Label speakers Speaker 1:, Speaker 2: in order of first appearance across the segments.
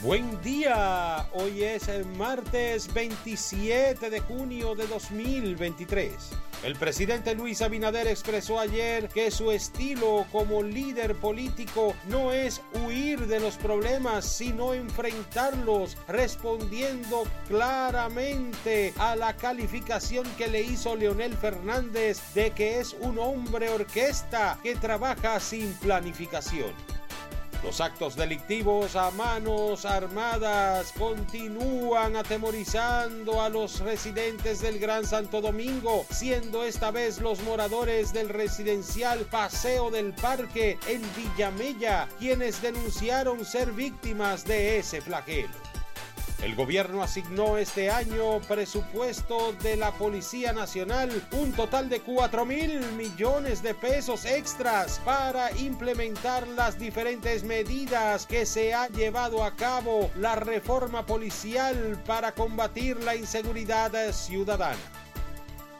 Speaker 1: Buen día, hoy es el martes 27 de junio de 2023. El presidente Luis Abinader expresó ayer que su estilo como líder político no es huir de los problemas, sino enfrentarlos, respondiendo claramente a la calificación que le hizo Leonel Fernández de que es un hombre orquesta que trabaja sin planificación. Los actos delictivos a manos armadas continúan atemorizando a los residentes del Gran Santo Domingo, siendo esta vez los moradores del residencial Paseo del Parque en Villamella quienes denunciaron ser víctimas de ese flagelo. El gobierno asignó este año presupuesto de la Policía Nacional un total de 4 mil millones de pesos extras para implementar las diferentes medidas que se ha llevado a cabo la reforma policial para combatir la inseguridad ciudadana.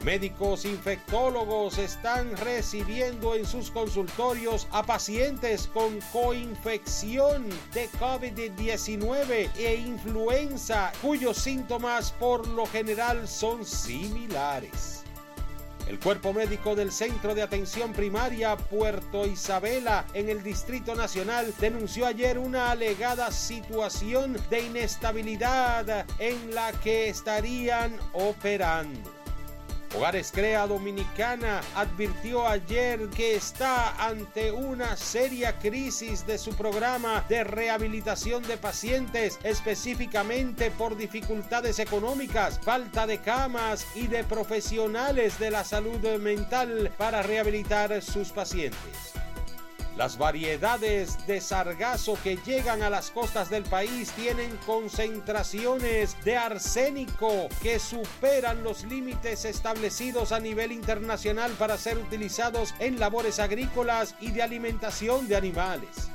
Speaker 1: Médicos infectólogos están recibiendo en sus consultorios a pacientes con coinfección de COVID-19 e influenza cuyos síntomas por lo general son similares. El cuerpo médico del Centro de Atención Primaria Puerto Isabela en el Distrito Nacional denunció ayer una alegada situación de inestabilidad en la que estarían operando. Hogares Crea Dominicana advirtió ayer que está ante una seria crisis de su programa de rehabilitación de pacientes, específicamente por dificultades económicas, falta de camas y de profesionales de la salud mental para rehabilitar sus pacientes. Las variedades de sargazo que llegan a las costas del país tienen concentraciones de arsénico que superan los límites establecidos a nivel internacional para ser utilizados en labores agrícolas y de alimentación de animales.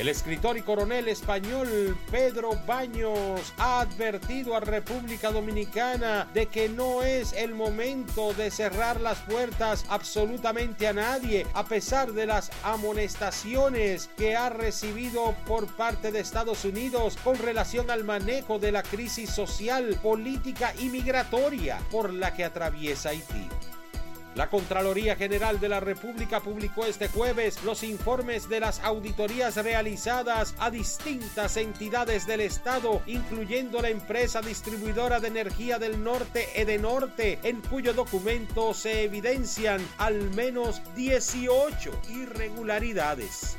Speaker 1: El escritor y coronel español Pedro Baños ha advertido a República Dominicana de que no es el momento de cerrar las puertas absolutamente a nadie, a pesar de las amonestaciones que ha recibido por parte de Estados Unidos con relación al manejo de la crisis social, política y migratoria por la que atraviesa Haití. La Contraloría General de la República publicó este jueves los informes de las auditorías realizadas a distintas entidades del Estado, incluyendo la empresa distribuidora de energía del norte Edenorte, en cuyo documento se evidencian al menos 18 irregularidades.